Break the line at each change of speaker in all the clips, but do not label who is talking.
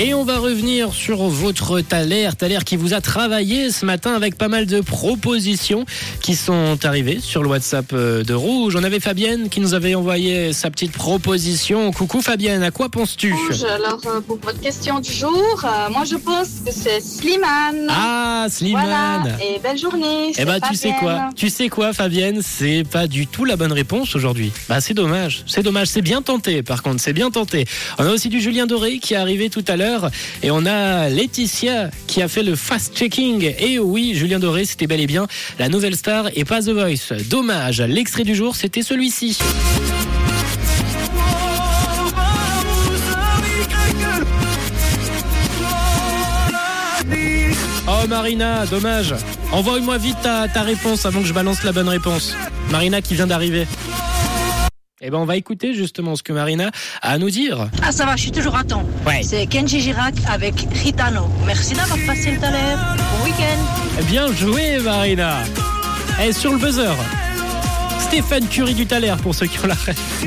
Et on va revenir sur votre Thaler, Thaler qui vous a travaillé ce matin avec pas mal de propositions qui sont arrivées sur le WhatsApp euh, de Rouge. On avait Fabienne qui nous avait envoyé sa petite proposition. Coucou Fabienne, à quoi penses-tu?
Rouge, alors euh, pour votre question du jour, euh, moi je pense que c'est Slimane.
Ah, Slimane
Voilà, et belle journée.
Eh
c'est
ben tu sais quoi? Tu sais quoi Fabienne? C'est pas du tout la bonne réponse aujourd'hui. Bah c'est dommage, c'est dommage, c'est bien tenté par contre, c'est bien tenté. On a aussi du Julien Doré qui est arrivé tout à l'heure et on a Laetitia qui a fait le fast-checking. Et oui, Julien Doré, c'était bel et bien la nouvelle star et pas The Voice. Dommage, l'extrait du jour, c'était celui-ci. Oh Marina, dommage. Envoie-moi vite ta, ta réponse avant que je balance la bonne réponse. Marina qui vient d'arriver. Eh ben on va écouter justement ce que Marina a à nous dire.
Ah ça va, je suis toujours à temps.
Ouais.
C'est Kenji Girac avec Ritano. Merci d'avoir passé le talent. Bon week-end.
Bien joué Marina. Et sur le buzzer. Stéphane Curie du Thaler pour ceux qui ont la ref.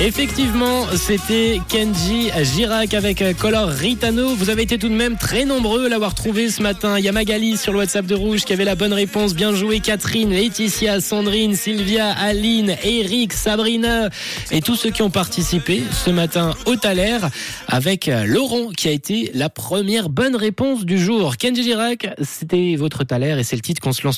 Effectivement, c'était Kenji Girac avec Color Ritano. Vous avez été tout de même très nombreux à l'avoir trouvé ce matin. Il sur le WhatsApp de Rouge qui avait la bonne réponse. Bien joué Catherine, Laetitia, Sandrine, Sylvia, Aline, Eric, Sabrina et tous ceux qui ont participé ce matin au Thaler avec Laurent qui a été la première bonne réponse du jour. Kenji Girac, c'était votre Thaler et c'est le titre qu'on se lance